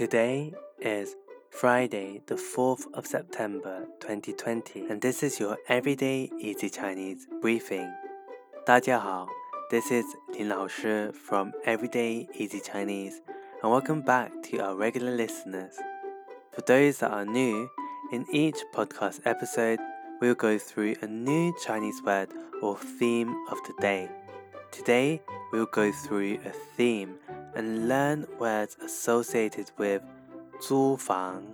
Today is Friday, the 4th of September 2020, and this is your Everyday Easy Chinese briefing. 大家好, this is Lin Lao Shi from Everyday Easy Chinese, and welcome back to our regular listeners. For those that are new, in each podcast episode, we'll go through a new Chinese word or theme of the day. Today, we'll go through a theme and learn words associated with 租房,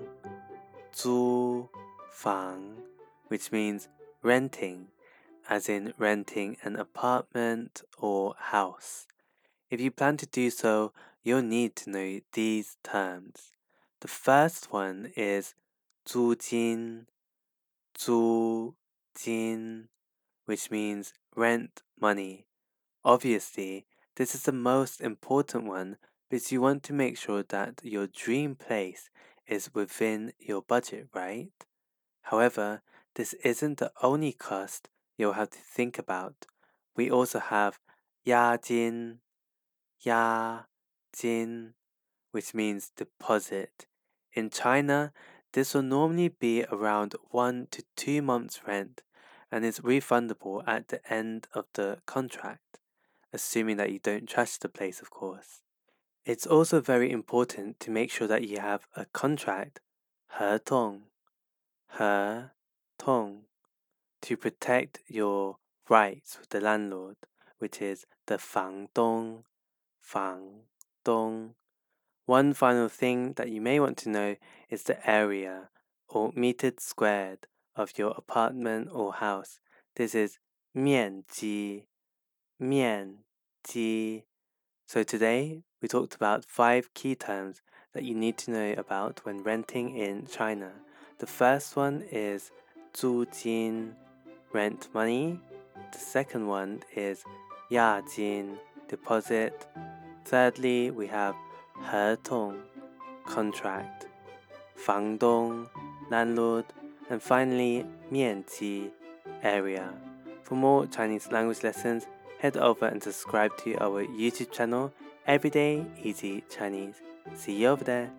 租房, which means renting, as in renting an apartment or house. If you plan to do so, you'll need to know these terms. The first one is 租金,租金, which means rent money. Obviously, this is the most important one because you want to make sure that your dream place is within your budget, right? However, this isn't the only cost you'll have to think about. We also have ya jin, which means deposit. In China, this will normally be around one to two months' rent and is refundable at the end of the contract assuming that you don't trust the place, of course. It's also very important to make sure that you have a contract, 合同,合同, to protect your rights with the landlord, which is the 房东,房东. One final thing that you may want to know is the area or metered squared of your apartment or house. This is 面积,面 so today we talked about five key terms that you need to know about when renting in China. The first one is 租金, rent money. The second one is 押金, deposit. Thirdly, we have 合同, contract. 房东, landlord. And finally, 面积, area. For more Chinese language lessons, head over and subscribe to our YouTube channel, Everyday Easy Chinese. See you over there.